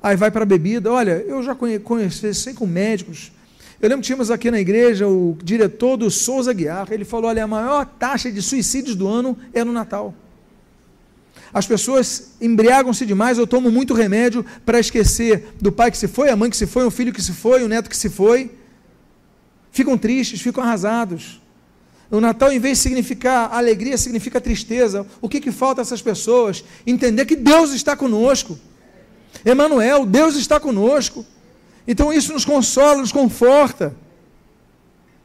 Aí vai para a bebida. Olha, eu já conheci com médicos. Eu lembro que tínhamos aqui na igreja o diretor do Souza Guiar. Ele falou: olha, a maior taxa de suicídios do ano é no Natal. As pessoas embriagam-se demais ou tomam muito remédio para esquecer do pai que se foi, a mãe que se foi, o filho que se foi, o neto que se foi. Ficam tristes, ficam arrasados. O Natal, em vez de significar alegria, significa tristeza. O que, que falta a essas pessoas? Entender que Deus está conosco. Emanuel, Deus está conosco. Então isso nos consola, nos conforta.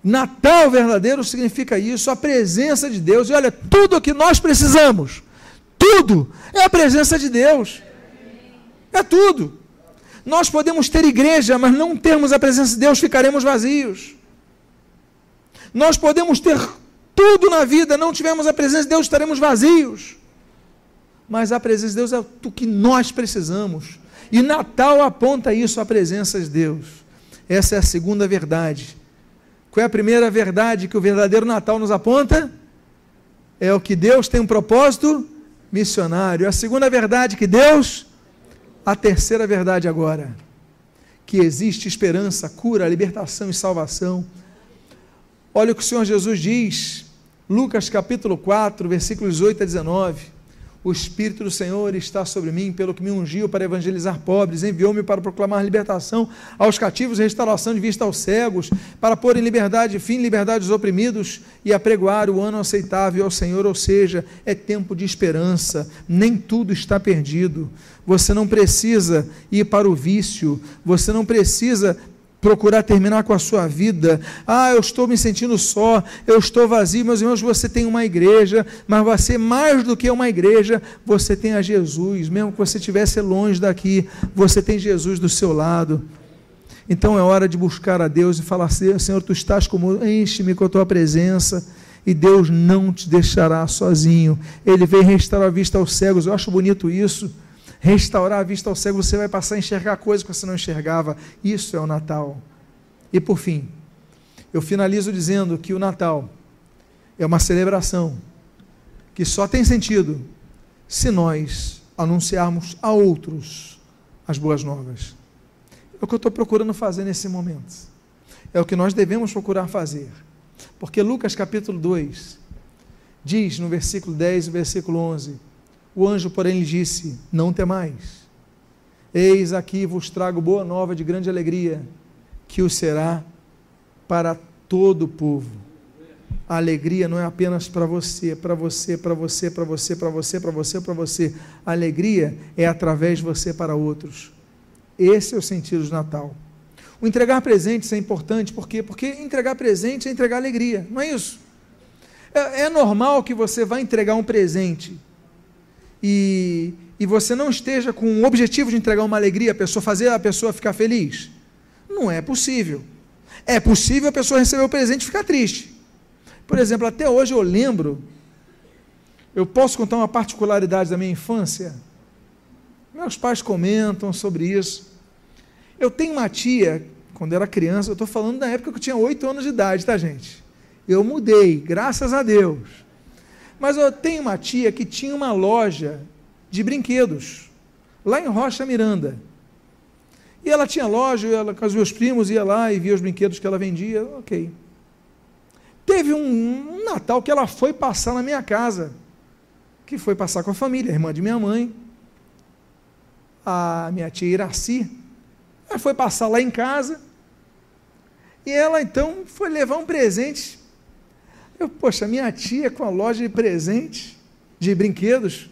Natal verdadeiro significa isso, a presença de Deus. E olha, tudo o que nós precisamos, tudo é a presença de Deus. É tudo. Nós podemos ter igreja, mas não termos a presença de Deus, ficaremos vazios. Nós podemos ter tudo na vida, não tivermos a presença de Deus, estaremos vazios. Mas a presença de Deus é o que nós precisamos. E Natal aponta isso, a presença de Deus. Essa é a segunda verdade. Qual é a primeira verdade que o verdadeiro Natal nos aponta? É o que Deus tem um propósito missionário. A segunda verdade que Deus, a terceira verdade agora, que existe esperança, cura, libertação e salvação Olha o que o Senhor Jesus diz, Lucas capítulo 4, versículos 8 a 19. O Espírito do Senhor está sobre mim, pelo que me ungiu para evangelizar pobres, enviou-me para proclamar libertação aos cativos restauração de vista aos cegos, para pôr em liberdade, fim, liberdade os oprimidos e apregoar o ano aceitável ao Senhor, ou seja, é tempo de esperança, nem tudo está perdido. Você não precisa ir para o vício, você não precisa procurar terminar com a sua vida. Ah, eu estou me sentindo só, eu estou vazio. Meus irmãos, você tem uma igreja, mas você, mais do que uma igreja, você tem a Jesus. Mesmo que você estivesse longe daqui, você tem Jesus do seu lado. Então é hora de buscar a Deus e falar: Senhor, tu estás como, enche-me com a tua presença. E Deus não te deixará sozinho. Ele veio restaurar a vista aos cegos. Eu acho bonito isso. Restaurar a vista aos cegos, você vai passar a enxergar coisas que você não enxergava. Isso é o Natal. E por fim, eu finalizo dizendo que o Natal é uma celebração que só tem sentido se nós anunciarmos a outros as boas novas. É o que eu estou procurando fazer nesse momento. É o que nós devemos procurar fazer. Porque Lucas capítulo 2 diz no versículo 10 e versículo 11: O anjo, porém, lhe disse: Não temais. Eis aqui vos trago boa nova de grande alegria, que o será para todo o povo. A alegria não é apenas para você, para você, para você, para você, para você, para você, para você. A alegria é através de você para outros. Esse é o sentido do Natal. O entregar presentes é importante, por quê? Porque entregar presente é entregar alegria, não é isso? É, é normal que você vá entregar um presente e, e você não esteja com o objetivo de entregar uma alegria, a pessoa fazer a pessoa ficar feliz. Não é possível. É possível a pessoa receber o presente e ficar triste. Por exemplo, até hoje eu lembro, eu posso contar uma particularidade da minha infância. Meus pais comentam sobre isso. Eu tenho uma tia quando era criança, eu estou falando da época que eu tinha oito anos de idade, tá, gente? Eu mudei, graças a Deus. Mas eu tenho uma tia que tinha uma loja de brinquedos, lá em Rocha Miranda. E ela tinha loja, ela com os meus primos ia lá e via os brinquedos que ela vendia, ok. Teve um, um Natal que ela foi passar na minha casa, que foi passar com a família, a irmã de minha mãe, a minha tia Iraci, ela foi passar lá em casa. E ela então foi levar um presente. Eu, poxa, minha tia com a loja de presente, de brinquedos.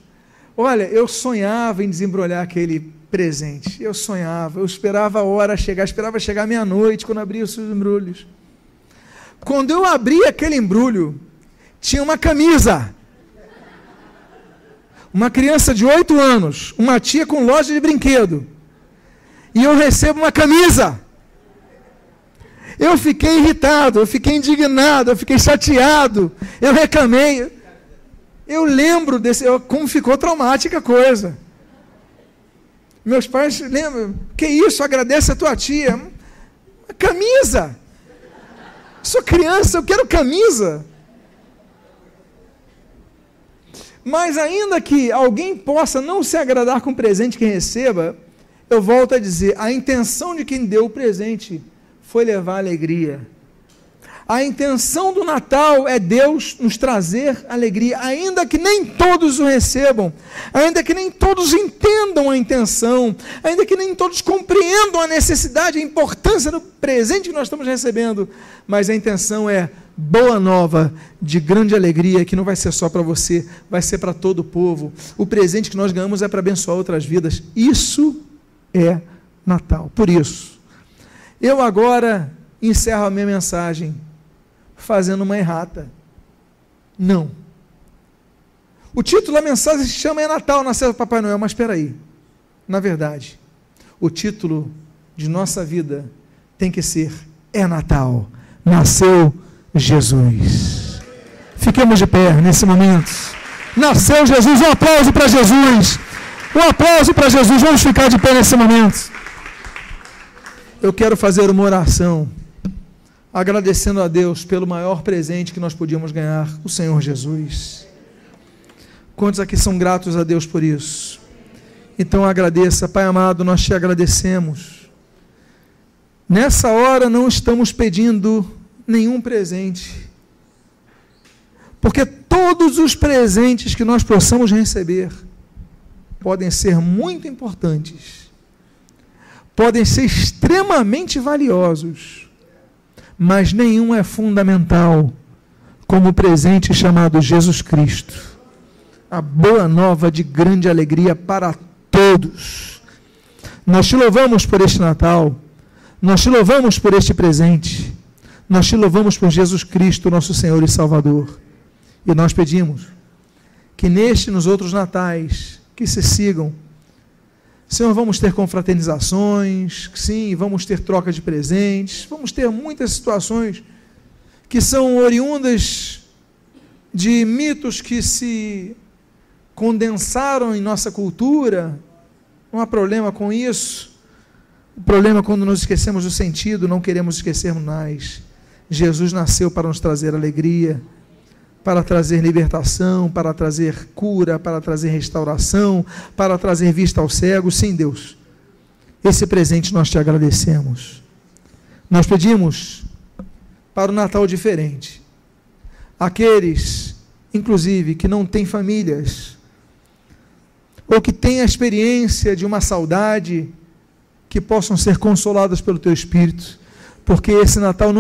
Olha, eu sonhava em desembrulhar aquele presente. Eu sonhava, eu esperava a hora chegar, esperava chegar meia-noite quando abria os embrulhos. Quando eu abri aquele embrulho, tinha uma camisa. Uma criança de oito anos, uma tia com loja de brinquedo e eu recebo uma camisa. Eu fiquei irritado, eu fiquei indignado, eu fiquei chateado, eu reclamei. Eu lembro desse, eu, como ficou traumática a coisa. Meus pais lembram, que isso, agradece a tua tia. Uma camisa. Sou criança, eu quero camisa. Mas ainda que alguém possa não se agradar com o presente que receba, eu volto a dizer: a intenção de quem deu o presente foi levar alegria. A intenção do Natal é Deus nos trazer alegria, ainda que nem todos o recebam, ainda que nem todos entendam a intenção, ainda que nem todos compreendam a necessidade, a importância do presente que nós estamos recebendo, mas a intenção é boa nova de grande alegria que não vai ser só para você, vai ser para todo o povo. O presente que nós ganhamos é para abençoar outras vidas. Isso é Natal. Por isso, eu agora encerro a minha mensagem fazendo uma errata. Não. O título da mensagem se chama É Natal, nasceu Papai Noel, mas espera aí. Na verdade, o título de nossa vida tem que ser É Natal, nasceu Jesus. Fiquemos de pé nesse momento. Nasceu Jesus, um aplauso para Jesus. Um aplauso para Jesus. Vamos ficar de pé nesse momento. Eu quero fazer uma oração, agradecendo a Deus pelo maior presente que nós podíamos ganhar, o Senhor Jesus. Quantos aqui são gratos a Deus por isso? Então agradeça, Pai amado, nós te agradecemos. Nessa hora não estamos pedindo nenhum presente, porque todos os presentes que nós possamos receber, podem ser muito importantes, podem ser extremamente valiosos, mas nenhum é fundamental como o presente chamado Jesus Cristo. A boa nova de grande alegria para todos. Nós te louvamos por este Natal, nós te louvamos por este presente, nós te louvamos por Jesus Cristo, nosso Senhor e Salvador. E nós pedimos que neste e nos outros natais que se sigam. Senhor, vamos ter confraternizações, sim, vamos ter troca de presentes, vamos ter muitas situações que são oriundas de mitos que se condensaram em nossa cultura. Não há problema com isso. O problema é quando nos esquecemos do sentido, não queremos esquecer mais. Jesus nasceu para nos trazer alegria, para trazer libertação, para trazer cura, para trazer restauração, para trazer vista aos cegos. Sim, Deus. Esse presente nós te agradecemos. Nós pedimos para o Natal diferente. Aqueles, inclusive, que não têm famílias, ou que têm a experiência de uma saudade, que possam ser consoladas pelo Teu Espírito, porque esse Natal não